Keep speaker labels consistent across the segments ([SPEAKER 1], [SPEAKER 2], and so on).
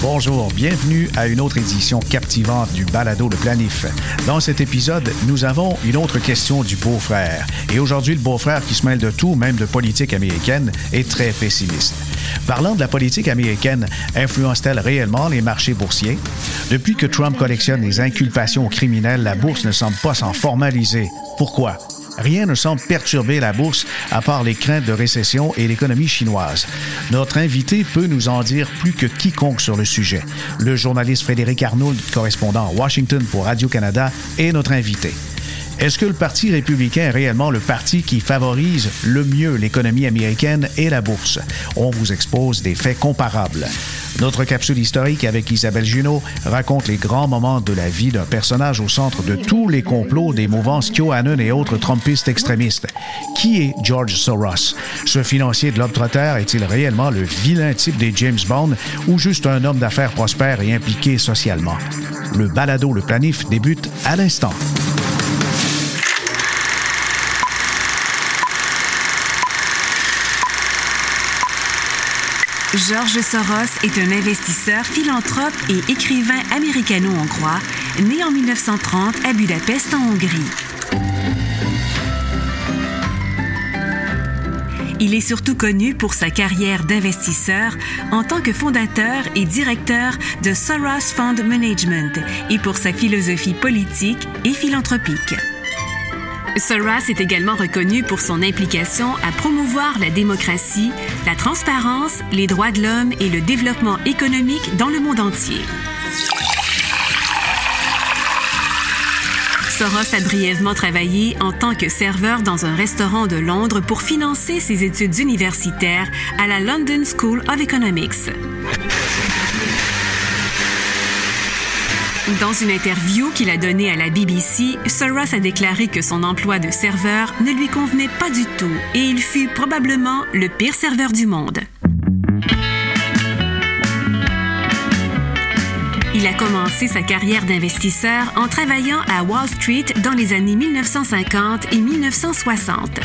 [SPEAKER 1] Bonjour, bienvenue à une autre édition captivante du Balado Le Planif. Dans cet épisode, nous avons une autre question du beau-frère. Et aujourd'hui, le beau-frère qui se mêle de tout, même de politique américaine, est très pessimiste. Parlant de la politique américaine, influence-t-elle réellement les marchés boursiers? Depuis que Trump collectionne les inculpations criminelles, la bourse ne semble pas s'en formaliser. Pourquoi? Rien ne semble perturber la bourse à part les craintes de récession et l'économie chinoise. Notre invité peut nous en dire plus que quiconque sur le sujet. Le journaliste Frédéric Arnould, correspondant à Washington pour Radio-Canada, est notre invité. Est-ce que le Parti républicain est réellement le parti qui favorise le mieux l'économie américaine et la bourse? On vous expose des faits comparables. Notre capsule historique avec Isabelle Junot raconte les grands moments de la vie d'un personnage au centre de tous les complots des mouvances QAnon et autres Trumpistes extrémistes. Qui est George Soros? Ce financier de trotter est-il réellement le vilain type des James Bond ou juste un homme d'affaires prospère et impliqué socialement? Le balado Le Planif débute à l'instant.
[SPEAKER 2] George Soros est un investisseur, philanthrope et écrivain américano-hongrois, né en 1930 à Budapest en Hongrie. Il est surtout connu pour sa carrière d'investisseur en tant que fondateur et directeur de Soros Fund Management et pour sa philosophie politique et philanthropique. Soros est également reconnu pour son implication à promouvoir la démocratie, la transparence, les droits de l'homme et le développement économique dans le monde entier. Soros a brièvement travaillé en tant que serveur dans un restaurant de Londres pour financer ses études universitaires à la London School of Economics. Dans une interview qu'il a donnée à la BBC, Soros a déclaré que son emploi de serveur ne lui convenait pas du tout et il fut probablement le pire serveur du monde. Il a commencé sa carrière d'investisseur en travaillant à Wall Street dans les années 1950 et 1960.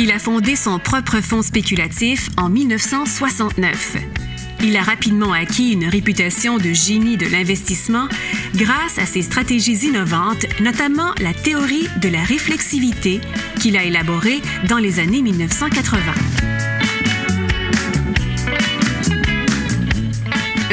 [SPEAKER 2] Il a fondé son propre fonds spéculatif en 1969. Il a rapidement acquis une réputation de génie de l'investissement grâce à ses stratégies innovantes, notamment la théorie de la réflexivité qu'il a élaborée dans les années 1980.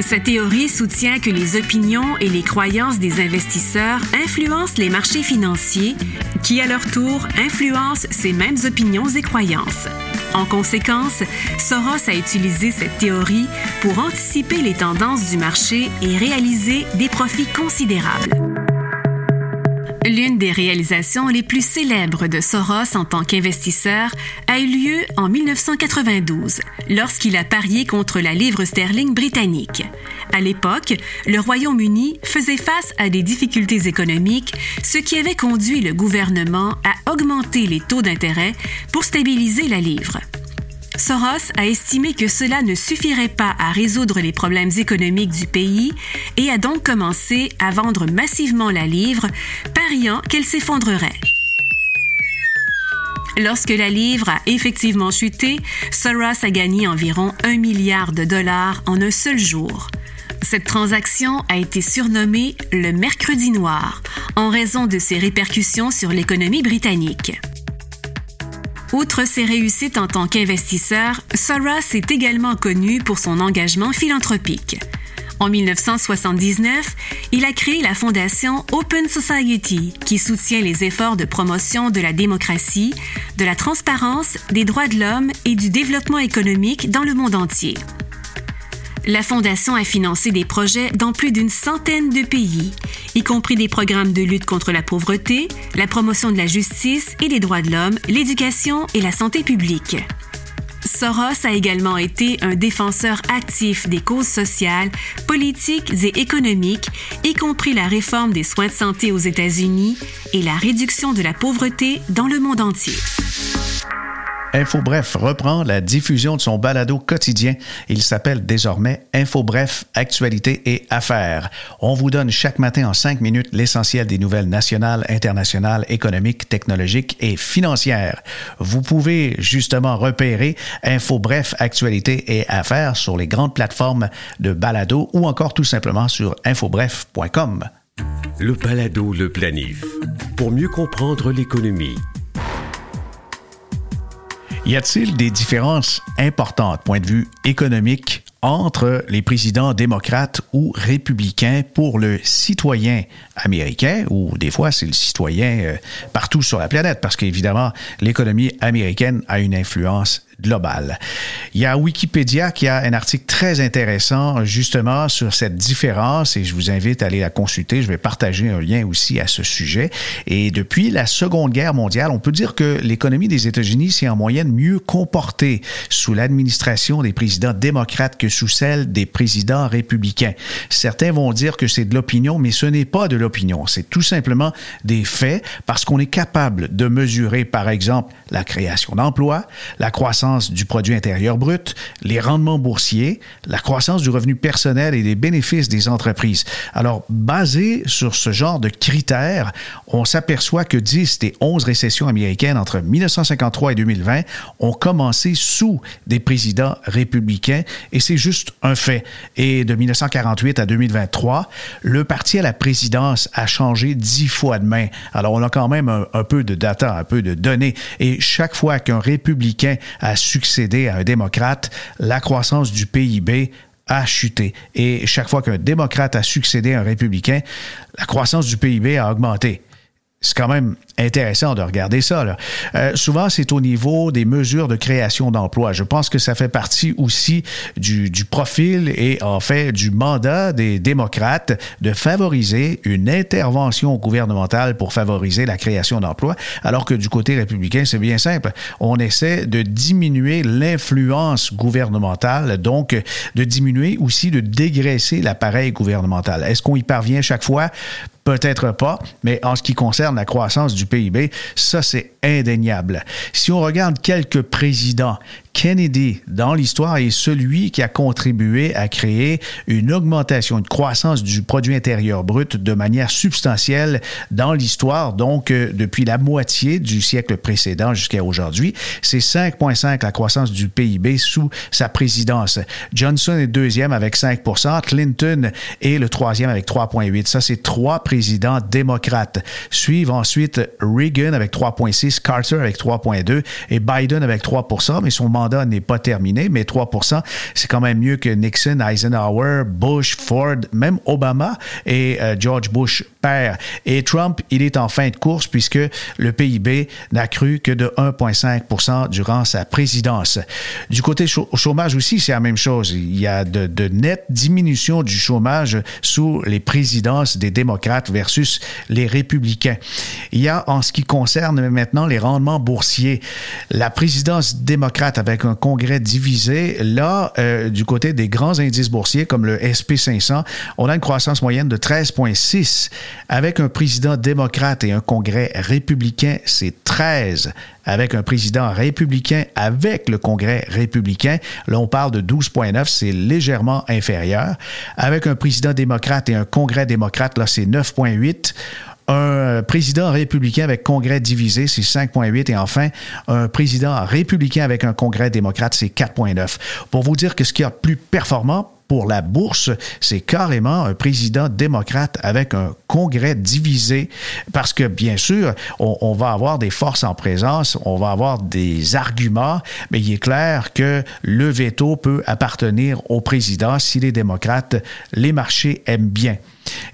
[SPEAKER 2] Sa théorie soutient que les opinions et les croyances des investisseurs influencent les marchés financiers, qui à leur tour influencent ces mêmes opinions et croyances. En conséquence, Soros a utilisé cette théorie pour anticiper les tendances du marché et réaliser des profits considérables. L'une des réalisations les plus célèbres de Soros en tant qu'investisseur a eu lieu en 1992, lorsqu'il a parié contre la livre sterling britannique. À l'époque, le Royaume-Uni faisait face à des difficultés économiques, ce qui avait conduit le gouvernement à augmenter les taux d'intérêt pour stabiliser la livre. Soros a estimé que cela ne suffirait pas à résoudre les problèmes économiques du pays et a donc commencé à vendre massivement la livre, pariant qu'elle s'effondrerait. Lorsque la livre a effectivement chuté, Soros a gagné environ un milliard de dollars en un seul jour. Cette transaction a été surnommée le Mercredi noir en raison de ses répercussions sur l'économie britannique. Outre ses réussites en tant qu'investisseur, Soros est également connu pour son engagement philanthropique. En 1979, il a créé la fondation Open Society, qui soutient les efforts de promotion de la démocratie, de la transparence, des droits de l'homme et du développement économique dans le monde entier. La Fondation a financé des projets dans plus d'une centaine de pays, y compris des programmes de lutte contre la pauvreté, la promotion de la justice et des droits de l'homme, l'éducation et la santé publique. Soros a également été un défenseur actif des causes sociales, politiques et économiques, y compris la réforme des soins de santé aux États-Unis et la réduction de la pauvreté dans le monde entier.
[SPEAKER 1] InfoBref reprend la diffusion de son balado quotidien. Il s'appelle désormais InfoBref, Actualité et Affaires. On vous donne chaque matin en cinq minutes l'essentiel des nouvelles nationales, internationales, économiques, technologiques et financières. Vous pouvez justement repérer InfoBref, Actualité et Affaires sur les grandes plateformes de balado ou encore tout simplement sur infobref.com.
[SPEAKER 3] Le balado Le Planif. Pour mieux comprendre l'économie
[SPEAKER 1] y a-t-il des différences importantes, point de vue économique, entre les présidents démocrates ou républicains pour le citoyen américain, ou des fois c'est le citoyen euh, partout sur la planète, parce qu'évidemment, l'économie américaine a une influence globale. Il y a Wikipédia qui a un article très intéressant justement sur cette différence et je vous invite à aller la consulter. Je vais partager un lien aussi à ce sujet. Et depuis la Seconde Guerre mondiale, on peut dire que l'économie des États-Unis s'est en moyenne mieux comportée sous l'administration des présidents démocrates que sous celle des présidents républicains. Certains vont dire que c'est de l'opinion, mais ce n'est pas de l'opinion. C'est tout simplement des faits parce qu'on est capable de mesurer, par exemple, la création d'emplois, la croissance du produit intérieur brut, les rendements boursiers, la croissance du revenu personnel et les bénéfices des entreprises. Alors, basé sur ce genre de critères, on s'aperçoit que 10 des 11 récessions américaines entre 1953 et 2020 ont commencé sous des présidents républicains et c'est juste un fait. Et de 1948 à 2023, le parti à la présidence a changé dix fois de main. Alors, on a quand même un, peu de data, un peu de données. Et chaque fois qu'un républicain a succédé à un démocrate, la croissance du PIB a chuté. Et chaque fois qu'un démocrate a succédé à un républicain, la croissance du PIB a augmenté. C'est quand même intéressant de regarder ça. Euh, souvent, c'est au niveau des mesures de création d'emplois. Je pense que ça fait partie aussi du, du, profil et en fait du mandat des démocrates de favoriser une intervention gouvernementale pour favoriser la création d'emplois, alors que du côté républicain, c'est bien simple. On essaie de diminuer l'influence gouvernementale, donc de diminuer aussi, de dégraisser l'appareil gouvernemental. Est-ce qu'on y parvient chaque fois? Peut-être pas, mais en ce qui concerne la croissance du PIB, ça c'est indéniable. Si on regarde quelques présidents Kennedy dans l'histoire est celui qui a contribué à créer une augmentation, une croissance du produit intérieur brut de manière substantielle dans l'histoire, donc euh, depuis la moitié du siècle précédent jusqu'à aujourd'hui. C'est 5,5 la croissance du PIB sous sa présidence. Johnson est deuxième avec 5% Clinton est le troisième avec 3,8 Ça, c'est trois présidents démocrates. Suivent ensuite Reagan avec 3,6 Carter avec 3,2 et Biden avec 3% mais son mandat n'est pas terminé, mais 3 c'est quand même mieux que Nixon, Eisenhower, Bush, Ford, même Obama et euh, George Bush père. Et Trump, il est en fin de course puisque le PIB n'a cru que de 1,5 durant sa présidence. Du côté chômage aussi, c'est la même chose. Il y a de, de nettes diminutions du chômage sous les présidences des démocrates versus les républicains. Il y a en ce qui concerne maintenant les rendements boursiers, la présidence démocrate avec un congrès divisé. Là, euh, du côté des grands indices boursiers comme le SP500, on a une croissance moyenne de 13,6. Avec un président démocrate et un congrès républicain, c'est 13 avec un président républicain avec le Congrès républicain. Là, on parle de 12,9, c'est légèrement inférieur. Avec un président démocrate et un Congrès démocrate, là, c'est 9,8 un président républicain avec congrès divisé, c'est 5,8. Et enfin, un président républicain avec un congrès démocrate, c'est 4,9. Pour vous dire que ce qui est plus performant pour la bourse, c'est carrément un président démocrate avec un congrès divisé, parce que bien sûr, on, on, va avoir des forces en présence, on va avoir des arguments, mais il est clair que le veto peut appartenir au président si les démocrates, les marchés aiment bien.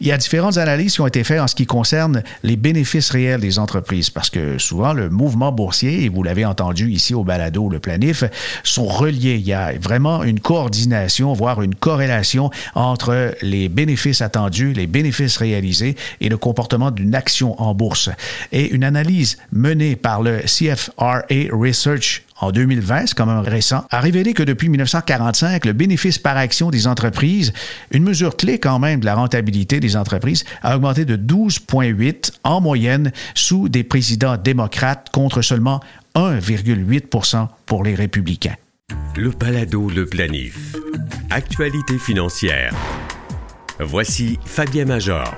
[SPEAKER 1] Il y a différentes analyses qui ont été faites en ce qui concerne les bénéfices réels des entreprises, parce que souvent le mouvement boursier, et vous l'avez entendu ici au balado, le planif, sont reliés. Il y a vraiment une coordination, voire une corrélation entre les bénéfices attendus, les bénéfices réalisés et le comportement d'une action en bourse. Et une analyse menée par le CFRA Research en 2020, c'est quand même récent, a révélé que depuis 1945, le bénéfice par action des entreprises, une mesure clé quand même de la rentabilité des entreprises, a augmenté de 12,8 en moyenne sous des présidents démocrates contre seulement 1,8 pour les républicains.
[SPEAKER 3] Le balado Le Planif. Actualité financière. Voici Fabien Major.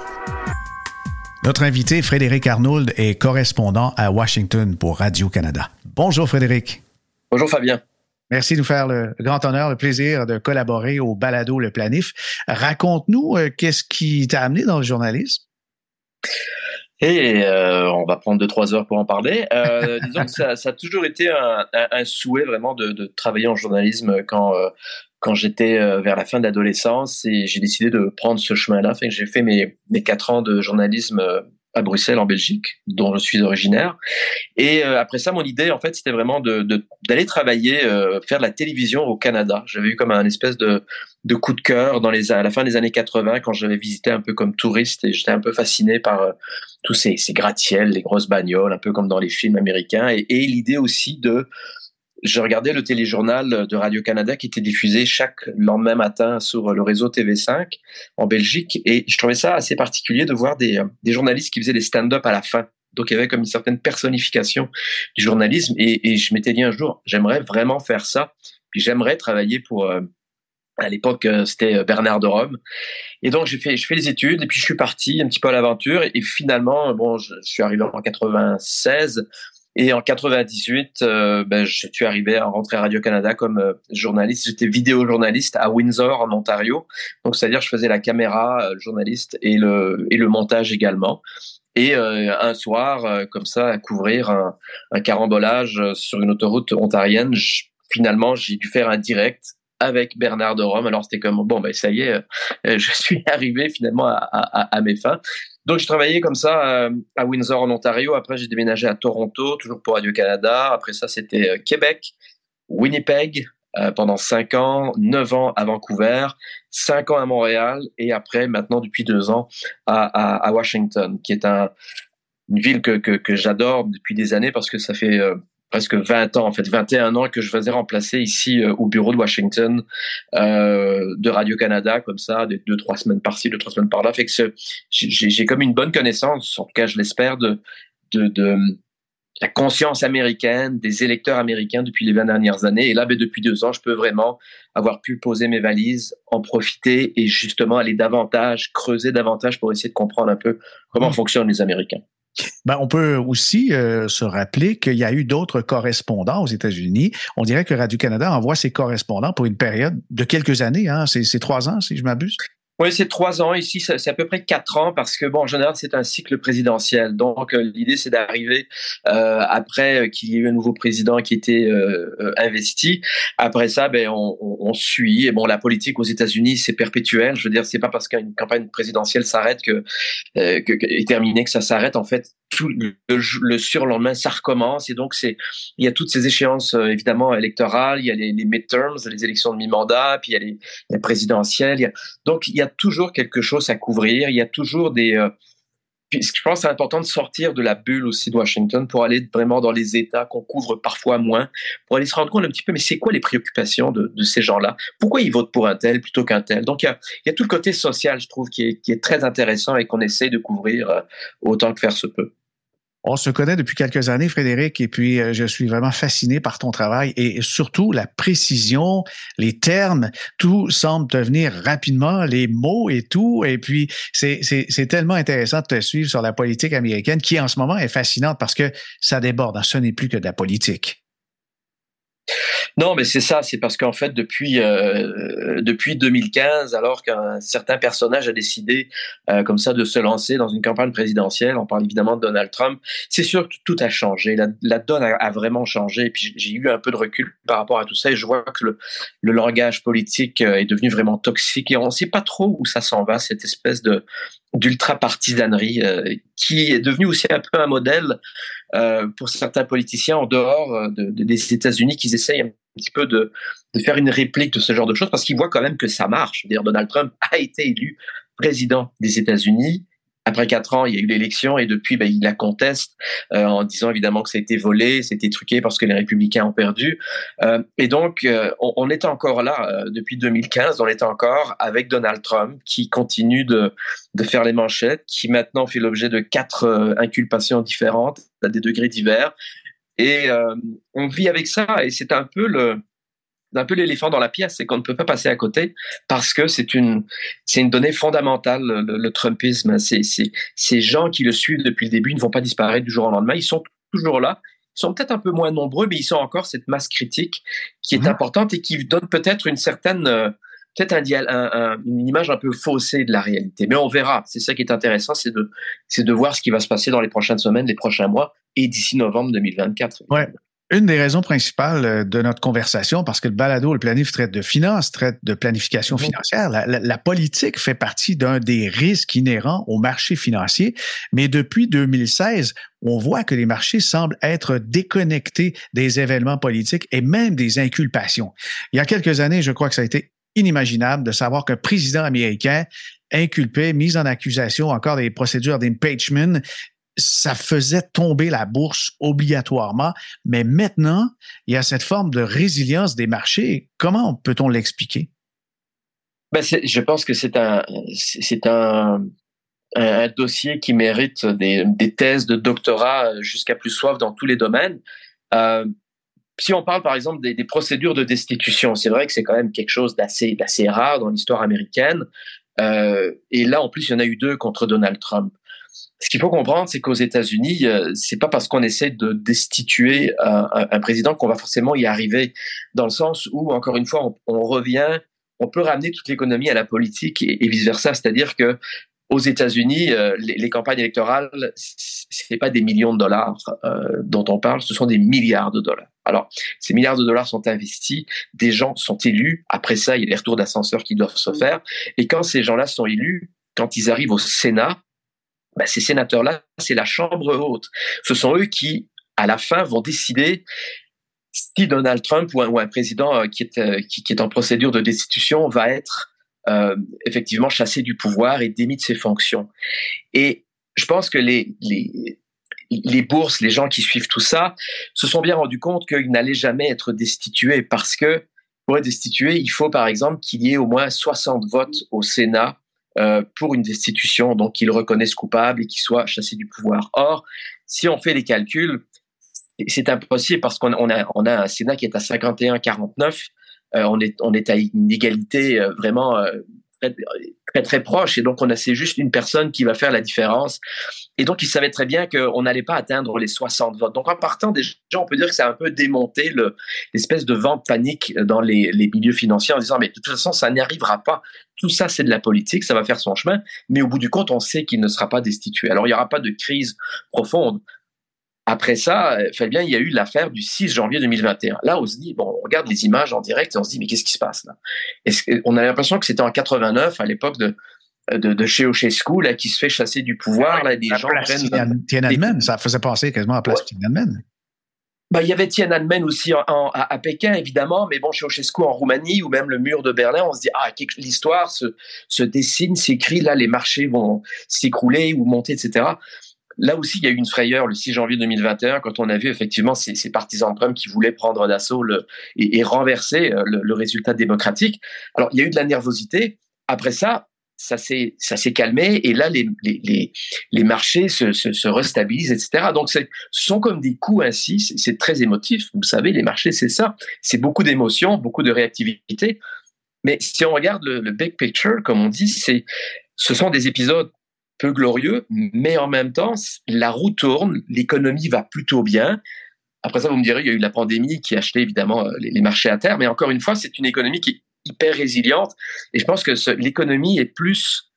[SPEAKER 1] Notre invité, Frédéric Arnould, est correspondant à Washington pour Radio-Canada. Bonjour Frédéric.
[SPEAKER 4] Bonjour Fabien.
[SPEAKER 1] Merci de nous faire le grand honneur, le plaisir de collaborer au balado Le Planif. Raconte-nous euh, qu'est-ce qui t'a amené dans le journalisme?
[SPEAKER 4] Et euh, on va prendre deux trois heures pour en parler. Euh, disons que ça, a toujours été un, souhait vraiment de, travailler en journalisme quand quand j'étais vers la fin de l'adolescence et j'ai décidé de prendre ce chemin-là. j'ai fait mes mes quatre ans de journalisme à Bruxelles, en Belgique, dont je suis originaire. Et euh, après ça, mon idée, en fait, c'était vraiment de, d'aller travailler, euh, faire de la télévision au Canada. J'avais eu comme un espèce de, de coup de cœur dans les, à la fin des années 80, quand j'avais visité un peu comme touriste, et j'étais un peu fasciné par euh, tous ces, ces gratte-ciels, les grosses bagnoles, un peu comme dans les films américains, et, et l'idée aussi de je regardais le téléjournal de Radio-Canada qui était diffusé chaque lendemain matin sur le réseau TV5 en Belgique et je trouvais ça assez particulier de voir des, des journalistes qui faisaient des stand-up à la fin. Donc il y avait comme une certaine personnification du journalisme et, je m'étais dit un jour, j'aimerais vraiment faire ça. Puis j'aimerais travailler pour, euh, à l'époque, euh, c'était Bernard de Rome. Et donc, j'ai fait, je fais les études et puis je suis parti un petit peu à l'aventure. Et finalement, bon, je suis arrivé en 96. Et en 98, euh, ben, je suis arrivé à rentrer à Radio-Canada comme euh, journaliste. J'étais vidéo-journaliste à Windsor, en Ontario. Donc, c'est-à-dire je faisais la caméra, euh, journaliste, et le, et le montage également. Et un soir, comme ça, à couvrir un, un carambolage sur une autoroute ontarienne, finalement, j'ai dû faire un direct avec Bernard de Rome. Alors c'était comme bon ben ça y est, je suis arrivé finalement à, à, à mes fins. Donc, j'ai travaillé comme ça euh, à Windsor, en Ontario. Après, j'ai déménagé à Toronto, toujours pour Radio-Canada. Après ça, c'était euh, Québec, Winnipeg, euh, pendant cinq ans, neuf ans à Vancouver, cinq ans à Montréal, et après, maintenant, depuis deux ans, à, Washington, qui est un, une ville que j'adore depuis des années parce que ça fait presque 20 ans, en fait 21 ans que je faisais remplacer ici euh, au bureau de Washington euh, de Radio-Canada, comme ça, de deux, trois semaines par-ci, deux, trois semaines par-là. Fait que j'ai comme une bonne connaissance, en tout cas je l'espère, de, de, de, la conscience américaine, des électeurs américains depuis les 20 dernières années. Et là, ben, depuis deux ans, je peux vraiment avoir pu poser mes valises, en profiter et justement aller davantage, creuser davantage pour essayer de comprendre un peu comment mmh. fonctionnent les Américains.
[SPEAKER 1] Ben, on peut aussi euh, se rappeler qu'il y a eu d'autres correspondants aux États-Unis. On dirait que Radio-Canada envoie ses correspondants pour une période de quelques années. Hein? C'est trois ans, si je m'abuse.
[SPEAKER 4] Oui, c'est trois ans. Ici, c'est à peu près quatre ans parce que, bon, en général, c'est un cycle présidentiel. Donc, euh, l'idée, c'est d'arriver euh, après qu'il y ait eu un nouveau président qui était euh, euh, investi. Après ça, ben, on, suit. Et bon, la politique aux États-Unis, c'est perpétuel. Je veux dire, c'est pas parce qu'une campagne présidentielle s'arrête que, que, que, est terminée que ça s'arrête. En fait, tout le, le, surlendemain, ça recommence. Et donc, c'est, il y a toutes ces échéances, évidemment, électorales. Il y a les, midterms, les élections de mi-mandat, puis il y a les, les présidentielles. Donc, il y a toujours quelque chose à couvrir. Il y a toujours des. Euh, je pense que c'est important de sortir de la bulle aussi de Washington pour aller vraiment dans les États qu'on couvre parfois moins, pour aller se rendre compte un petit peu, mais c'est quoi les préoccupations de, ces gens-là? Pourquoi ils votent pour un tel plutôt qu'un tel? Donc il y, a, tout le côté social, je trouve, qui est, qui est très intéressant et qu'on essaie de couvrir euh, autant que faire se peut.
[SPEAKER 1] On se connaît depuis quelques années, Frédéric, et puis euh, je suis vraiment fasciné par ton travail et surtout la précision, les termes, tout semble te venir rapidement, les mots et tout. Et puis, c'est tellement intéressant de te suivre sur la politique américaine qui, en ce moment, est fascinante parce que ça déborde. Ce n'est plus que de la politique.
[SPEAKER 4] Non, mais c'est ça, c'est parce qu'en fait, depuis, euh, depuis 2015, alors qu'un certain personnage a décidé euh, comme ça de se lancer dans une campagne présidentielle, on parle évidemment de Donald Trump, c'est sûr que tout a changé, la, donne a, vraiment changé, et puis j'ai eu un peu de recul par rapport à tout ça, et je vois que le, le langage politique euh, est devenu vraiment toxique, et on ne sait pas trop où ça s'en va, cette espèce de d'ultra-partisanerie, euh, qui est devenu aussi un peu un modèle euh, pour certains politiciens en dehors euh, de, de, des États-Unis qui essayent un petit peu de, de, faire une réplique de ce genre de choses parce qu'ils voient quand même que ça marche. Dire Donald Trump a été élu président des États-Unis après quatre ans, il y a eu l'élection et depuis, ben, il la conteste euh, en disant évidemment que été volé, c'était truqué parce que les républicains ont perdu. Euh, et donc, euh, on, on, est encore là depuis 2015, on est encore avec Donald Trump qui continue de, de faire les manchettes, qui maintenant fait l'objet de quatre inculpations différentes à des degrés divers. Et on vit avec ça et c'est un peu le un peu l'éléphant dans la pièce, c'est qu'on ne peut pas passer à côté parce que c'est une, c'est une donnée fondamentale, le, Trumpisme. C'est, ces gens qui le suivent depuis le début ne vont pas disparaître du jour au lendemain. Ils sont toujours là. Ils sont peut-être un peu moins nombreux, mais ils sont encore cette masse critique qui est mmh. importante et qui donne peut-être une certaine, euh, peut-être un, une image un peu faussée de la réalité. Mais on verra. C'est ça qui est intéressant, c'est de, c'est de voir ce qui va se passer dans les prochaines semaines, les prochains mois et d'ici novembre 2024.
[SPEAKER 1] Ouais une des raisons principales euh, de notre conversation, parce que le balado, le planif traite de finances, traite de planification financière, la, politique fait partie d'un des risques inhérents au marché financier. Mais depuis 2016, on voit que les marchés semblent être déconnectés des événements politiques et même des inculpations. Il y a quelques années, je crois que ça a été inimaginable de savoir qu'un président américain inculpé, mis en accusation, encore des procédures d'impeachment, ça faisait tomber la bourse obligatoirement. Mais maintenant, il y a cette forme de résilience des marchés. Comment peut-on l'expliquer?
[SPEAKER 4] Ben je pense que c'est un, dossier qui mérite des, thèses de doctorat jusqu'à plus soif dans tous les domaines. Euh, si on parle par exemple des, procédures de destitution, c'est vrai que c'est quand même quelque chose d'assez, d'assez rare dans l'histoire américaine. Euh, et là, en plus, il y en a eu deux contre Donald Trump. Ce qu'il faut comprendre, c'est qu'aux États-Unis, euh, c'est pas parce qu'on essaie de destituer un, un, président qu'on va forcément y arriver. Dans le sens où, encore une fois, on, revient, on peut ramener toute l'économie à la politique et, vice versa. C'est-à-dire que aux États-Unis, euh, les, campagnes électorales, c'est pas des millions de dollars euh, dont on parle, ce sont des milliards de dollars. Alors, ces milliards de dollars sont investis, des gens sont élus. Après ça, il y a les retours d'ascenseur qui doivent se faire. Et quand ces gens-là sont élus, quand ils arrivent au Sénat, bah, ces sénateurs-là, c'est la Chambre haute. Ce sont eux qui, à la fin, vont décider si Donald Trump ou un, président euh, qui est, euh, qui, est en procédure de destitution va être euh, effectivement chassé du pouvoir et démis de ses fonctions. Et je pense que les, les, les bourses, les gens qui suivent tout ça, se sont bien rendus compte qu'ils n'allaient jamais être destitués parce que pour être destitué, il faut par exemple qu'il y ait au moins 60 votes au Sénat euh, pour une destitution, donc qu'ils reconnaissent coupable et qu'ils soient chassés du pouvoir. Or, si on fait les calculs, c'est impossible parce qu'on a, on a un Sénat qui est à 51-49. Euh, on, est, on est à une égalité euh, vraiment très, très, proche. Et donc, on a, c'est juste une personne qui va faire la différence. Et donc, il savait très bien qu'on n'allait pas atteindre les 60 votes. Donc, en partant, déjà, on peut dire que ça a un peu démonté le, l'espèce de vent panique dans les, les milieux financiers en disant, mais de toute façon, ça n'y arrivera pas. Tout ça, c'est de la politique, ça va faire son chemin. Mais au bout du compte, on sait qu'il ne sera pas destitué. Alors, il n'y aura pas de crise profonde. Après ça, euh, Fabien, il y a eu l'affaire du 6 janvier 2021. Là, on se dit, bon, on regarde les images en direct et on se dit, mais qu'est-ce qui se passe là? On a l'impression que c'était en 89, à l'époque de, de, de Ceausescu, là, qui se fait chasser du pouvoir, là, des gens
[SPEAKER 1] prennent... Tiananmen, ça faisait penser quasiment à la place Tiananmen.
[SPEAKER 4] Bah, il y avait Tiananmen aussi à, Pékin, évidemment, mais bon, Ceausescu en Roumanie ou même le mur de Berlin, on se dit, ah, l'histoire se, se dessine, s'écrit, là, les marchés vont s'écrouler ou monter, etc. Là aussi, il y a eu une frayeur le 6 janvier 2021 quand on a vu effectivement ces, partisans de Trump qui voulaient prendre d'assaut et, et, renverser euh, le, résultat démocratique. Alors, il y a eu de la nervosité. Après ça, ça s'est calmé et là les marchés se, se, se restabilisent etc donc ce sont comme des coups ainsi. C'est très émotif. Vous savez les marchés c'est ça. C'est beaucoup d'émotions beaucoup de réactivité. Mais si on regarde le, le big picture comme on dit c'est ce sont des épisodes peu glorieux, mais en même temps, la roue tourne, l'économie va plutôt bien. Après ça, vous me direz, il y a eu la pandémie qui a acheté évidemment euh, les, marchés à terre, mais encore une fois, c'est une économie qui est hyper résiliente. Et je pense que l'économie est plus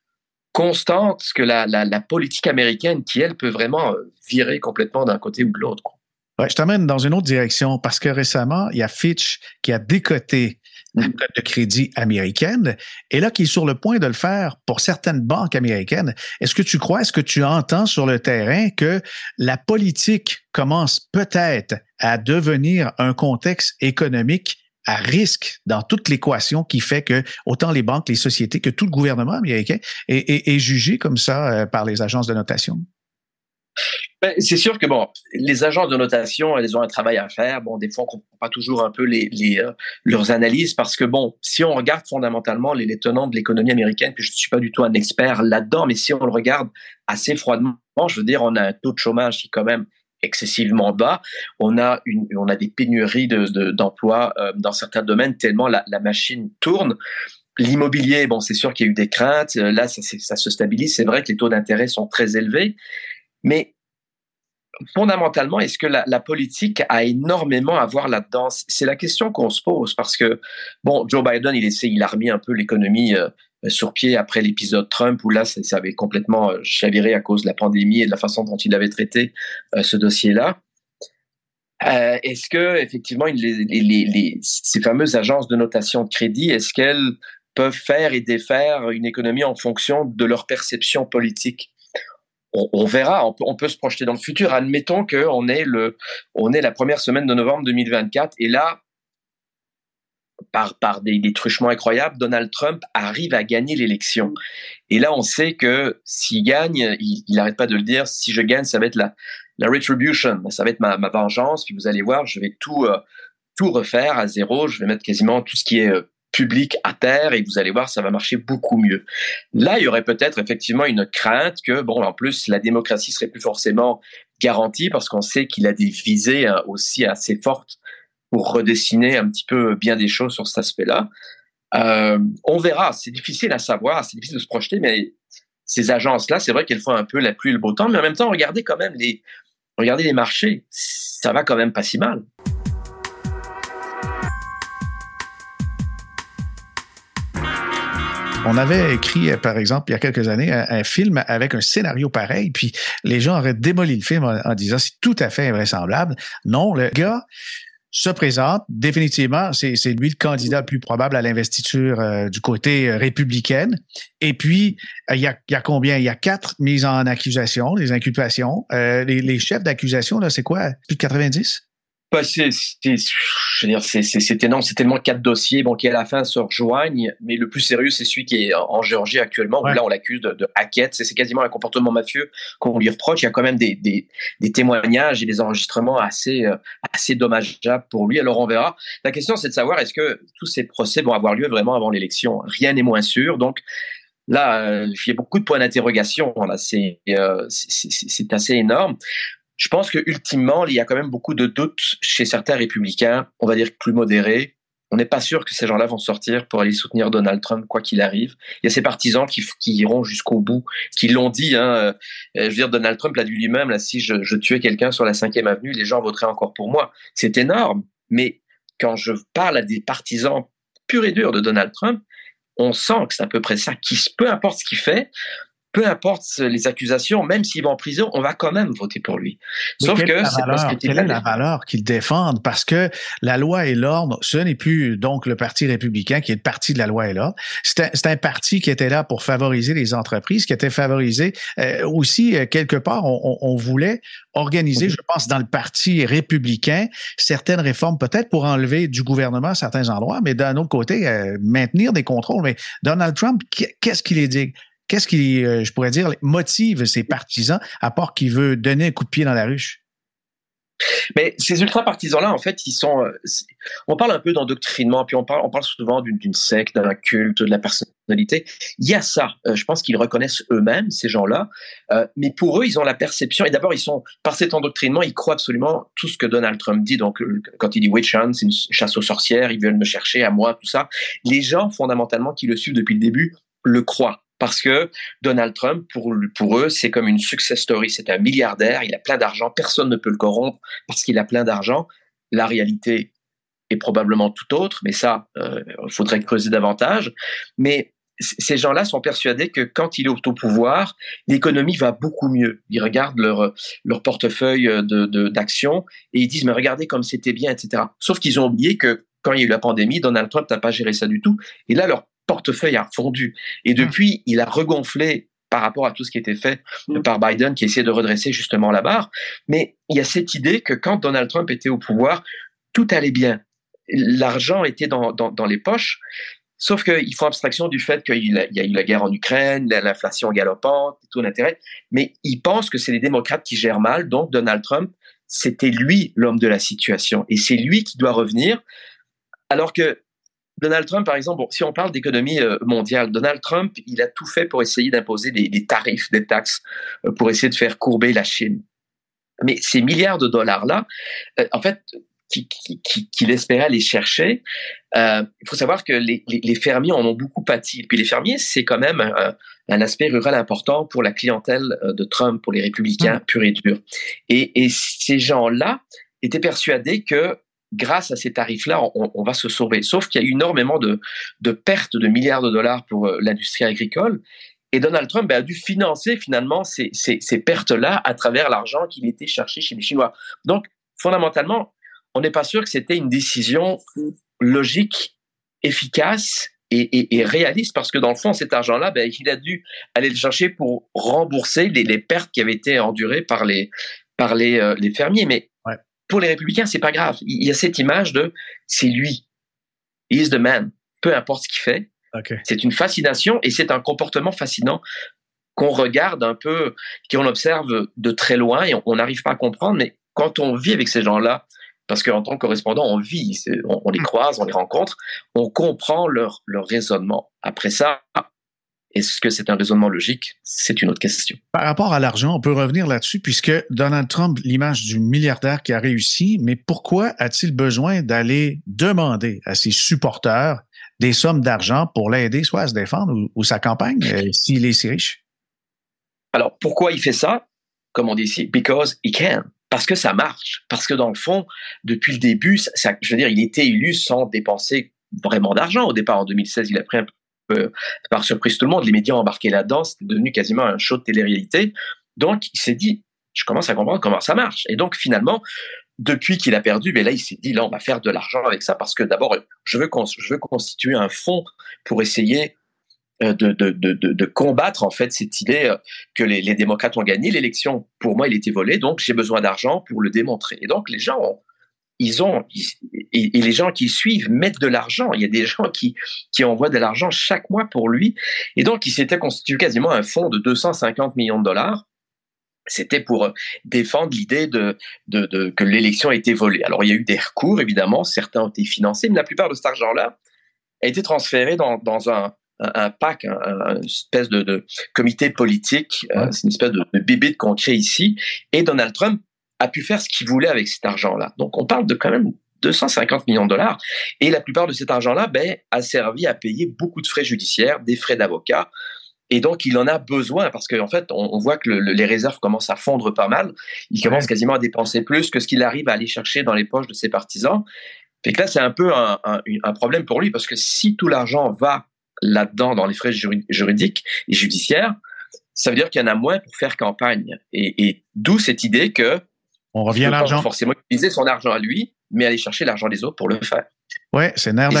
[SPEAKER 4] constante que la, politique américaine qui, elle, peut vraiment euh, virer complètement d'un côté ou de l'autre.
[SPEAKER 1] Je t'amène dans une autre direction parce que récemment, il y a Fitch qui a décoté de crédit américaine, et là qui est sur le point de le faire pour certaines banques américaines. Est-ce que tu crois, est-ce que tu entends sur le terrain que la politique commence peut-être à devenir un contexte économique à risque dans toute l'équation qui fait que autant les banques, les sociétés que tout le gouvernement américain est, est jugé comme ça par les agences de notation?
[SPEAKER 4] Ben, c'est sûr que bon, les agences de notation, elles ont un travail à faire. Bon, des fois, on comprend pas toujours un peu euh, leurs analyses parce que bon, si on regarde fondamentalement les, tenants de l'économie américaine, puis je suis pas du tout un expert là-dedans, mais si on le regarde assez froidement, je veux dire, on a un taux de chômage qui est quand même excessivement bas. On a une, on a des pénuries de, d'emplois euh, dans certains domaines tellement la, machine tourne. L'immobilier, bon, c'est sûr qu'il y a eu des craintes. Euh, là, ça se stabilise. C'est vrai que les taux d'intérêt sont très élevés, mais fondamentalement, est-ce que la, politique a énormément à voir là-dedans? C'est la question qu'on se pose parce que, bon, Joe Biden, il essaie, il a remis un peu l'économie euh, sur pied après l'épisode Trump où là, ça, avait complètement euh, chaviré à cause de la pandémie et de la façon dont il avait traité euh, ce dossier-là. est-ce que effectivement ces fameuses agences de notation de crédit, est-ce qu'elles peuvent faire et défaire une économie en fonction de leur perception politique? On, verra, on peut, se projeter dans le futur. Admettons qu'on est, le, on est la première semaine de novembre 2024 et là, par, par des, truchements incroyables, Donald Trump arrive à gagner l'élection. Et là, on sait que s'il gagne, il n'arrête pas de le dire, si je gagne, ça va être la, la retribution, ça va être ma, vengeance, puis vous allez voir, je vais tout, euh, tout refaire à zéro, je vais mettre quasiment tout ce qui est euh, public à terre et vous allez voir, ça va marcher beaucoup mieux. Là, il y aurait peut-être effectivement une crainte que, bon, en plus, la démocratie serait plus forcément garantie parce qu'on sait qu'il a des visées euh, aussi assez fortes pour redessiner un petit peu bien des choses sur cet aspect-là. Euh, on verra, c'est difficile à savoir, c'est difficile de se projeter, mais ces agences-là, c'est vrai qu'elles font un peu la pluie et le beau temps, mais en même temps, regardez quand même les, regardez les marchés, ça va quand même pas si mal.
[SPEAKER 1] On avait écrit, euh, par exemple, il y a quelques années, un, film avec un scénario pareil, puis les gens auraient démoli le film en, disant c'est tout à fait invraisemblable. Non, le gars se présente. Définitivement, c'est lui le candidat le plus probable à l'investiture euh, du côté euh, républicaine. Et puis, il, y a, combien? Il y a quatre mises en accusation, les inculpations. les, les, chefs d'accusation, là, c'est quoi? Plus de 90?
[SPEAKER 4] Bah, c'est, je veux dire, c'est énorme. C'est tellement quatre dossiers, bon, qui à la fin se rejoignent. Mais le plus sérieux, c'est celui qui est en Géorgie actuellement, où là, on l'accuse de, de hacket. C'est quasiment un comportement mafieux qu'on lui reproche. Il y a quand même des, des, des témoignages et des enregistrements assez, euh, assez dommageables pour lui. Alors, on verra. La question, c'est de savoir est-ce que tous ces procès vont avoir lieu vraiment avant l'élection? Rien n'est moins sûr. Donc, là, euh, il y a beaucoup de points d'interrogation. Là, c'est euh, c'est assez énorme je pense que ultimement, il y a quand même beaucoup de doutes chez certains républicains, on va dire plus modérés. On n'est pas sûr que ces gens-là vont sortir pour aller soutenir Donald Trump, quoi qu'il arrive. Il y a ces partisans qui, iront jusqu'au bout, qui l'ont dit. Hein, euh, je veux dire, Donald Trump l'a dit lui-même. Là, si je, tuais quelqu'un sur la cinquième avenue, les gens voteraient encore pour moi. C'est énorme. Mais quand je parle à des partisans purs et durs de Donald Trump, on sent que c'est à peu près ça. Qui, peu importe ce qu'il fait, peu importe les accusations, même s'il va en prison, on va quand même voter pour lui.
[SPEAKER 1] Sauf que c'est parce que quelle est la valeur qu'ils défendent? Parce que la loi et l'ordre, ce n'est plus donc le parti républicain qui est le parti de la loi et l'ordre. C'est un, parti qui était là pour favoriser les entreprises, qui était favorisé euh, aussi euh, quelque part. On, voulait organiser, je pense, dans le parti républicain certaines réformes peut-être pour enlever du gouvernement à certains endroits, mais d'un autre côté euh, maintenir des contrôles. Mais Donald Trump, qu'est-ce qu'il est dit qu'est-ce qui, euh, je pourrais dire, motive ses partisans à part qu'il veut donner un coup de pied dans la ruche?
[SPEAKER 4] Mais ces ultra-partisans-là, en fait, ils sont. Euh, on parle un peu d'endoctrinement, puis on parle, on parle souvent d'une secte, d'un culte, de la personnalité. Il y a ça. Euh, je pense qu'ils reconnaissent eux-mêmes, ces gens-là. mais pour eux, ils ont la perception. Et d'abord, ils sont, par cet endoctrinement, ils croient absolument tout ce que Donald Trump dit. Donc, quand il dit witch hunt, c'est une chasse aux sorcières, ils veulent me chercher à moi, tout ça. Les gens, fondamentalement, qui le suivent depuis le début, le croient parce que Donald Trump, pour, eux, c'est comme une success story. C'est un milliardaire, il a plein d'argent, personne ne peut le corrompre parce qu'il a plein d'argent. La réalité est probablement tout autre, mais ça, il euh, faudrait creuser davantage. Mais ces gens-là sont persuadés que quand il est au pouvoir, l'économie va beaucoup mieux. Ils regardent leur, leur portefeuille d'actions de, et ils disent, mais regardez comme c'était bien, etc. Sauf qu'ils ont oublié que quand il y a eu la pandémie, Donald Trump n'a pas géré ça du tout. Et là, leur portefeuille a fondu. Et mmh. depuis, il a regonflé par rapport à tout ce qui était fait mmh. par Biden, qui essayait de redresser justement la barre. Mais il y a cette idée que quand Donald Trump était au pouvoir, tout allait bien. l'argent était dans, dans, dans, les poches. Sauf qu'ils font abstraction du fait qu'il y a eu la guerre en Ukraine, l'inflation galopante, tout l'intérêt. Mais ils pensent que c'est les démocrates qui gèrent mal. Donc Donald Trump, c'était lui l'homme de la situation. Et c'est lui qui doit revenir. Alors que Donald Trump, par exemple, si on parle d'économie euh, mondiale, Donald Trump, il a tout fait pour essayer d'imposer des, des, tarifs, des taxes, euh, pour essayer de faire courber la Chine. Mais ces milliards de dollars-là, euh, en fait, qu'il qui, qui, espérait aller chercher, euh, il faut savoir que les, les, les, fermiers en ont beaucoup pâti. Et puis les fermiers, c'est quand même un, un, aspect rural important pour la clientèle de Trump, pour les républicains mmh. purs et durs. Et, et ces gens-là étaient persuadés que grâce à ces tarifs-là, on, va se sauver. Sauf qu'il y a eu énormément de, de, pertes de milliards de dollars pour euh, l'industrie agricole. Et Donald Trump ben, a dû financer finalement ces, ces, pertes-là à travers l'argent qu'il était cherché chez les Chinois. Donc, fondamentalement, on n'est pas sûr que c'était une décision logique, efficace et, et, réaliste, parce que dans le fond, cet argent-là, ben, il a dû aller le chercher pour rembourser les, les pertes qui avaient été endurées par les, par les, euh, les fermiers. Mais pour les républicains, c'est pas grave. Il y a cette image de c'est lui. He is the man. Peu importe ce qu'il fait.
[SPEAKER 1] Okay.
[SPEAKER 4] C'est une fascination et c'est un comportement fascinant qu'on regarde un peu, qu'on observe de très loin et on n'arrive pas à comprendre. Mais quand on vit avec ces gens-là, parce qu'en tant que correspondant, on vit, on, on, les mm. croise, on les rencontre, on comprend leur, leur raisonnement. Après ça, est-ce que c'est un raisonnement logique? C'est une autre question.
[SPEAKER 1] Par rapport à l'argent, on peut revenir là-dessus puisque Donald Trump, l'image du milliardaire qui a réussi, mais pourquoi a-t-il besoin d'aller demander à ses supporters des sommes d'argent pour l'aider soit à se défendre ou, ou sa campagne euh, s'il est si riche?
[SPEAKER 4] Alors, pourquoi il fait ça? Comme on dit ici, because he can. Parce que ça marche. Parce que dans le fond, depuis le début, ça, je veux dire, il était élu sans dépenser vraiment d'argent. Au départ, en 2016, il a pris un peu par surprise tout le monde. Les médias ont embarqué là-dedans. C'était devenu quasiment un show de télé-réalité. Donc, il s'est dit, je commence à comprendre comment ça marche. Et donc, finalement, depuis qu'il a perdu, mais là, il s'est dit, là, on va faire de l'argent avec ça parce que d'abord, je veux, je veux constituer un fonds pour essayer de, de, de, de, combattre en fait cette idée que les, les démocrates ont gagné l'élection. Pour moi, il était volé, donc j'ai besoin d'argent pour le démontrer. Et donc les gens ont, ils ont et, et, les gens qui suivent mettent de l'argent. Il y a des gens qui qui envoient de l'argent chaque mois pour lui. Et donc il s'était constitué quasiment un fonds de 250 millions de dollars. C'était pour défendre l'idée de, de, de, que l'élection a été volée. Alors il y a eu des recours évidemment, certains ont été financés, mais la plupart de cet argent-là a été transféré dans, dans un un, un PAC, un, un, une espèce de, de comité politique, euh, c'est une espèce de, de bébé qu'on crée ici, et Donald Trump a pu faire ce qu'il voulait avec cet argent-là. Donc on parle de quand même 250 millions de dollars, et la plupart de cet argent-là ben, a servi à payer beaucoup de frais judiciaires, des frais d'avocat, et donc, il en a besoin parce qu'en en fait, on, on, voit que le, le, les réserves commencent à fondre pas mal. Il commence quasiment à dépenser plus que ce qu'il arrive à aller chercher dans les poches de ses partisans. Fait que là, c'est un peu un, un, un, problème pour lui parce que si tout l'argent va là-dedans dans les frais juridiques et judiciaires, ça veut dire qu'il y en a moins pour faire campagne. Et, et d'où cette idée que
[SPEAKER 1] on revient à l'argent.
[SPEAKER 4] Forcément utiliser son argent à lui, mais aller chercher l'argent des autres pour le faire.
[SPEAKER 1] Ouais, c'est nerf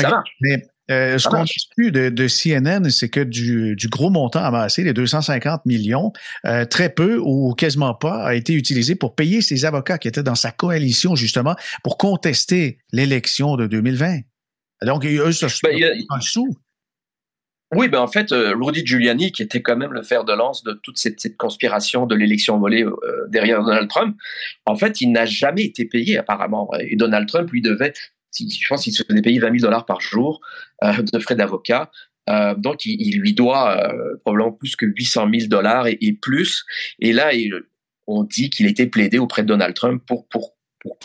[SPEAKER 1] Mais euh, ce qu'on dit de, de CNN, c'est que du, du, gros montant amassé, les 250 millions, euh, très peu ou quasiment pas a été utilisé pour payer ses avocats qui étaient dans sa coalition justement pour contester l'élection de 2020. Donc, eux, ça se ben,
[SPEAKER 4] un sou. Oui, ben en fait, euh, Rudy Giuliani, qui était quand même le fer de lance de toute cette, cette conspiration de l'élection volée euh, derrière Donald Trump, en fait, il n'a jamais été payé apparemment. Et Donald Trump lui devait, je pense qu'il se faisait payer 20 000 dollars par jour euh, de frais d'avocat. Euh, donc, il, il, lui doit euh, probablement plus que 800 000 dollars et, et, plus. Et là, il, on dit qu'il été plaidé auprès de Donald Trump pour, pour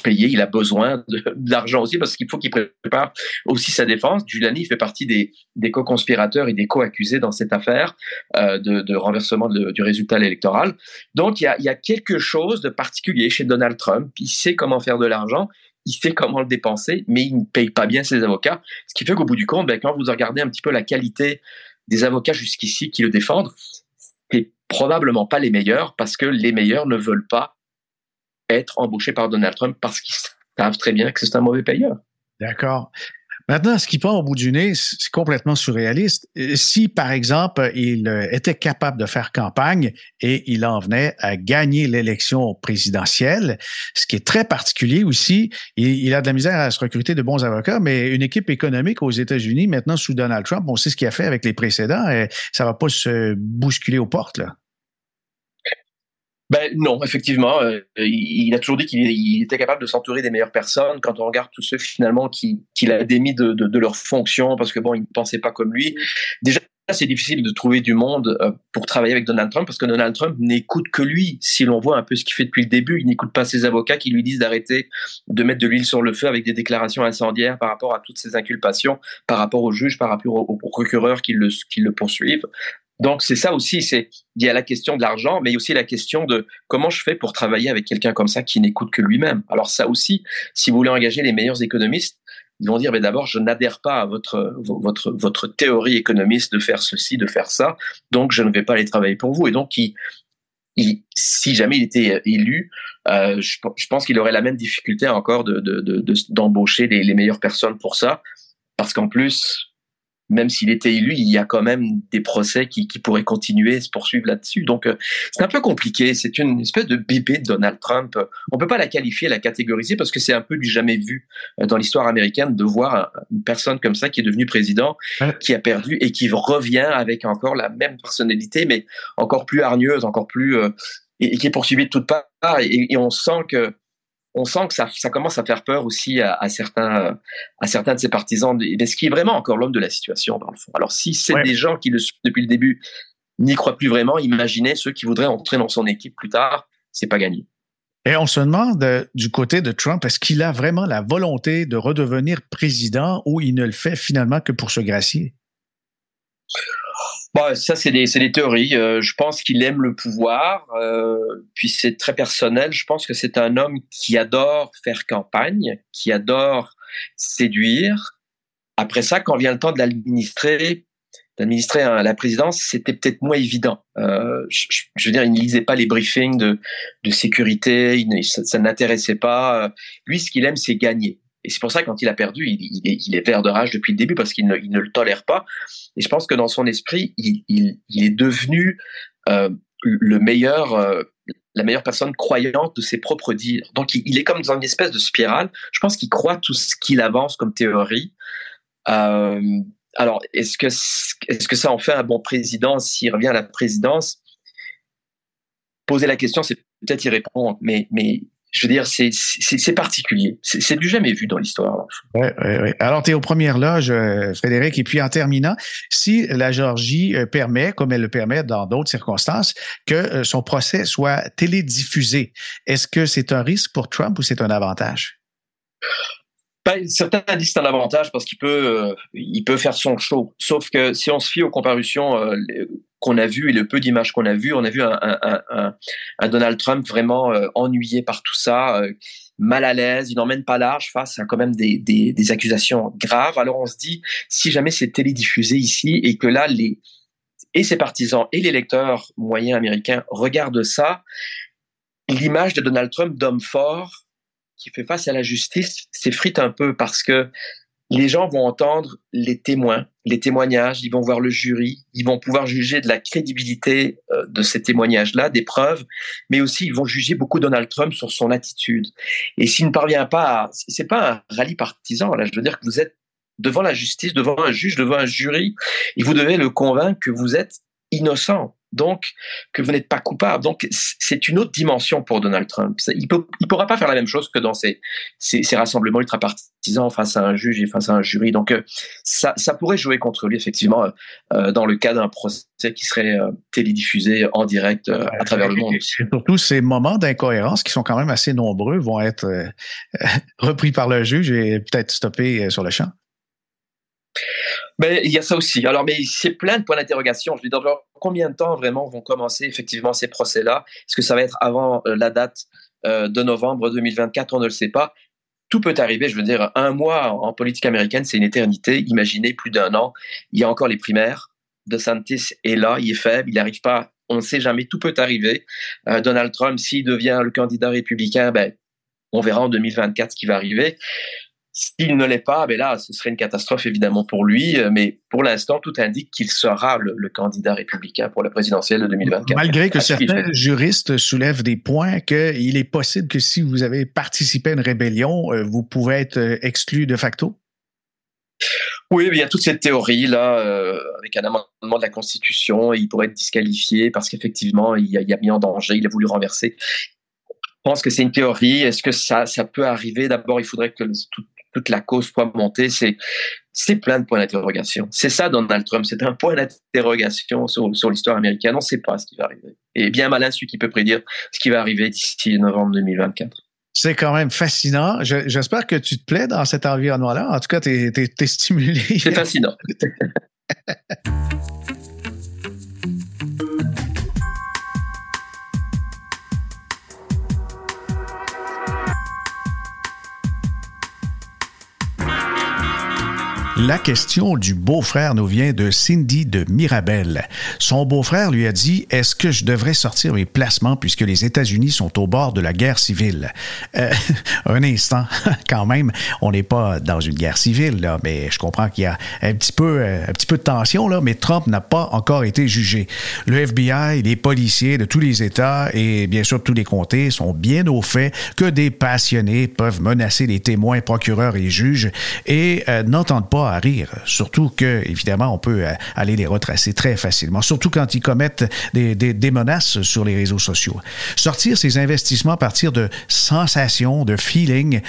[SPEAKER 4] payer, il a besoin d'argent aussi parce qu'il faut qu'il prépare aussi sa défense. Giuliani fait partie des, co-conspirateurs et des co-accusés dans cette affaire euh, de, de, renversement de, du résultat électoral. Donc il y, a, il y a quelque chose de particulier chez Donald Trump. Il sait comment faire de l'argent, il sait comment le dépenser, mais il ne paye pas bien ses avocats. Ce qui fait qu'au bout du compte, ben, quand vous regardez un petit peu la qualité des avocats jusqu'ici qui le défendent, c'est probablement pas les meilleurs parce que les meilleurs ne veulent pas être embauché par Donald Trump parce qu'ils savent très bien que c'est un mauvais payeur.
[SPEAKER 1] D'accord. Maintenant, ce qui part au bout du nez, c'est complètement surréaliste. Si, par exemple, il euh, était capable de faire campagne et il en venait à gagner l'élection présidentielle, ce qui est très particulier aussi, il, a de la misère à se recruter de bons avocats, mais une équipe économique aux États-Unis, maintenant sous Donald Trump, on sait ce qu'il a fait avec les précédents, et ça va pas se bousculer aux portes, là.
[SPEAKER 4] Ben non, effectivement, euh, il, a toujours dit qu'il était capable de s'entourer des meilleures personnes. Quand on regarde tous ceux finalement qui qu'il a démis de, leur fonction parce que bon, ils ne pensaient pas comme lui. Déjà, c'est difficile de trouver du monde euh, pour travailler avec Donald Trump parce que Donald Trump n'écoute que lui. Si l'on voit un peu ce qu'il fait depuis le début, il n'écoute pas ses avocats qui lui disent d'arrêter de mettre de l'huile sur le feu avec des déclarations incendiaires par rapport à toutes ces inculpations, par rapport aux juges, par rapport aux, procureurs qui le poursuivent. Donc c'est ça aussi, il y a la question de l'argent, mais aussi la question de comment je fais pour travailler avec quelqu'un comme ça qui n'écoute que lui-même. Alors ça aussi, si vous voulez engager les meilleurs économistes, ils vont dire mais d'abord je n'adhère pas à votre théorie économiste de faire ceci, de faire ça, donc je ne vais pas aller travailler pour vous. Et donc si jamais il était élu, euh, je, pense qu'il aurait la même difficulté encore de d'embaucher de, les, les meilleures personnes pour ça, parce qu'en plus même s'il était élu, il y a quand même des procès qui, qui pourraient continuer, se poursuivre là-dessus. Donc, euh, c'est un peu compliqué. C'est une espèce de bébé de Donald Trump. On peut pas la qualifier, la catégoriser, parce que c'est un peu du jamais vu euh, dans l'histoire américaine de voir une personne comme ça qui est devenue président, qui a perdu et qui revient avec encore la même personnalité, mais encore plus hargneuse, encore plus euh, et, qui est poursuivi de toutes parts. et on sent que on sent que ça, ça, commence à faire peur aussi à, à, certains, à certains de ses partisans, mais ce qui est vraiment encore l'homme de la situation dans le fond. Alors si c'est des gens qui le, depuis le début n'y croient plus vraiment, imaginez ceux qui voudraient entrer dans son équipe plus tard, c'est pas gagné.
[SPEAKER 1] Et on se demande euh, du côté de Trump, est-ce qu'il a vraiment la volonté de redevenir président ou il ne le fait finalement que pour se gracier?
[SPEAKER 4] Bon, ça, c'est des, des, théories. Euh, je pense qu'il aime le pouvoir, euh, puis c'est très personnel. Je pense que c'est un homme qui adore faire campagne, qui adore séduire. Après ça, quand vient le temps de l'administrer, d'administrer la présidence, c'était peut-être moins évident. Euh, je, je, veux dire, il ne lisait pas les briefings de, de sécurité, ça, ça n'intéressait pas. Lui, ce qu'il aime, c'est gagner. Et c'est pour ça que quand il a perdu, il, est, vert de rage depuis le début parce qu'il ne, il ne, le tolère pas. Et je pense que dans son esprit, il, est devenu euh, le meilleur, euh, la meilleure personne croyante de ses propres dires. Donc il, est comme dans une espèce de spirale. Je pense qu'il croit tout ce qu'il avance comme théorie. Euh, alors est-ce que est-ce que ça en fait un bon président? S'il revient à la présidence Poser la question, c'est peut-être y répondre, mais mais je veux dire, c'est particulier. C'est du jamais vu dans l'histoire.
[SPEAKER 1] Oui, oui, oui. Alors, tu es aux premières loges, euh, Frédéric. Et puis, en terminant, si la Géorgie euh, permet, comme elle le permet dans d'autres circonstances, que euh, son procès soit télédiffusé, est-ce que c'est un risque pour Trump ou c'est un avantage?
[SPEAKER 4] Certains disent c'est un avantage parce qu'il peut, il peut faire son show. Sauf que si on se fie aux comparutions qu'on a vu et le peu d'images qu'on a vu, on a vu un, un, un, un Donald Trump vraiment euh, ennuyé par tout ça, euh, mal à l'aise, il n'emmène pas large face à quand même des, des, des, accusations graves. Alors on se dit, si jamais c'est télédiffusé ici et que là, les, et ses partisans et les lecteurs moyens américains regardent ça, l'image de Donald Trump d'homme fort qui fait face à la justice s'effrite un peu parce que les gens vont entendre les témoins, les témoignages, ils vont voir le jury, ils vont pouvoir juger de la crédibilité euh, de ces témoignages-là, des preuves, mais aussi ils vont juger beaucoup Donald Trump sur son attitude. Et s'il ne parvient pas à, c'est pas un rallye partisan, là, je veux dire que vous êtes devant la justice, devant un juge, devant un jury, et vous devez le convaincre que vous êtes innocent donc que vous n'êtes pas coupable. Donc c'est une autre dimension pour Donald Trump. Il ne il pourra pas faire la même chose que dans ces, ces, ces rassemblements ultra-partisans face à un juge et face à un jury. Donc euh, ça, ça pourrait jouer contre lui effectivement euh, dans le cas d'un procès qui serait euh, télédiffusé en direct à travers le monde.
[SPEAKER 1] surtout ces moments d'incohérence qui sont quand même assez nombreux vont être repris par le juge et peut-être stoppés sur le champ.
[SPEAKER 4] Mais il y a ça aussi. Alors, mais c'est plein de points d'interrogation. Je dis dans combien de temps vraiment vont commencer effectivement ces procès-là? Est-ce que ça va être avant euh, la date euh, de novembre 2024 On ne le sait pas. Tout peut arriver. Je veux dire, un mois en politique américaine, c'est une éternité. Imaginez plus d'un an. Il y a encore les primaires. De Santis est là, il est faible, il n'arrive pas. On ne sait jamais. Tout peut arriver. Euh, Donald Trump, s'il devient le candidat républicain, ben, on verra en 2024 ce qui va arriver S'il ne l'est pas, ben là, ce serait une catastrophe évidemment pour lui. Euh, mais pour l'instant, tout indique qu'il sera le, candidat républicain pour la présidentielle de 2024.
[SPEAKER 1] Malgré que certains juristes soulèvent des points qu'il est possible que si vous avez participé à une rébellion, euh, vous pouvez être euh, exclu de facto?
[SPEAKER 4] Oui, il y a toute cette théorie là, avec un amendement de la Constitution, il pourrait être disqualifié parce qu'effectivement, il, il, a mis en danger, il a voulu renverser. Je pense que c'est une théorie. Est-ce que ça, ça peut arriver? D'abord, il faudrait que tout, toute la cause soit montée. C'est c'est plein de points d'interrogation. C'est ça Donald Trump, c'est un point d'interrogation sur, sur l'histoire américaine. On ne sait pas ce qui va arriver. Et bien malin celui qui peut prédire ce qui va arriver d'ici novembre 2024.
[SPEAKER 1] C'est quand même fascinant. J'espère que tu te plais dans cet environnement-là. En tout cas, tu es, es, stimulé.
[SPEAKER 4] C'est fascinant.
[SPEAKER 1] La question du beau-frère nous vient de Cindy de Mirabel. Son beau-frère lui a dit Est-ce que je devrais sortir mes placements puisque les États-Unis sont au bord de la guerre civile? Euh, Un instant, quand même, on n'est pas dans une guerre civile, là, mais je comprends qu'il y a un petit peu, euh, un petit peu de tension, là, mais Trump n'a pas encore été jugé. Le FBI, les policiers de tous les États et bien sûr tous les comtés sont bien au fait que des passionnés peuvent menacer les témoins, procureurs et juges et euh, n'entendent pas Surtout que, évidemment, on peut euh, aller les retracer très facilement, surtout quand ils commettent des, des, menaces sur les réseaux sociaux. Sortir ces investissements à partir de sensations, de feeling,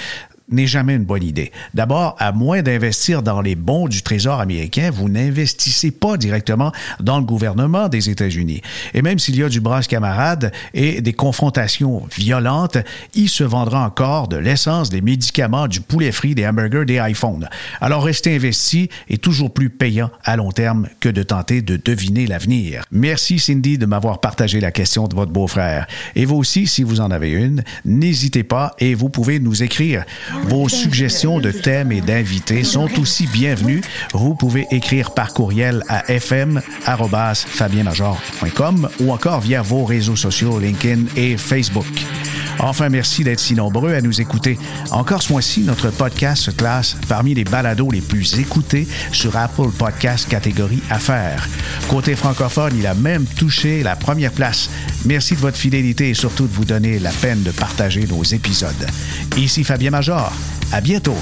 [SPEAKER 1] n'est jamais une bonne idée. D'abord, à moins d'investir dans les bons du Trésor américain, vous n'investissez pas directement dans le gouvernement des États-Unis. Et même s'il y a du brasse camarade et des confrontations violentes, il se vendra encore de l'essence, des médicaments, du poulet frit, des hamburgers, des iPhones. Alors rester investi est toujours plus payant à long terme que de tenter de deviner l'avenir. Merci Cindy de m'avoir partagé la question de votre beau-frère. Et vous aussi, si vous en avez une, n'hésitez pas et vous pouvez nous écrire. Vos suggestions de thèmes et d'invités sont aussi bienvenues. Vous pouvez écrire par courriel à fm.fabienmajor.com ou encore via vos réseaux sociaux LinkedIn et Facebook. Enfin, merci d'être si nombreux à nous écouter. Encore ce mois-ci, notre podcast se classe parmi les balados les plus écoutés sur Apple Podcast catégorie Affaires. Côté francophone, il a même touché la première place. Merci de votre fidélité et surtout de vous donner la peine de partager nos épisodes. Ici Fabien Major. À bientôt.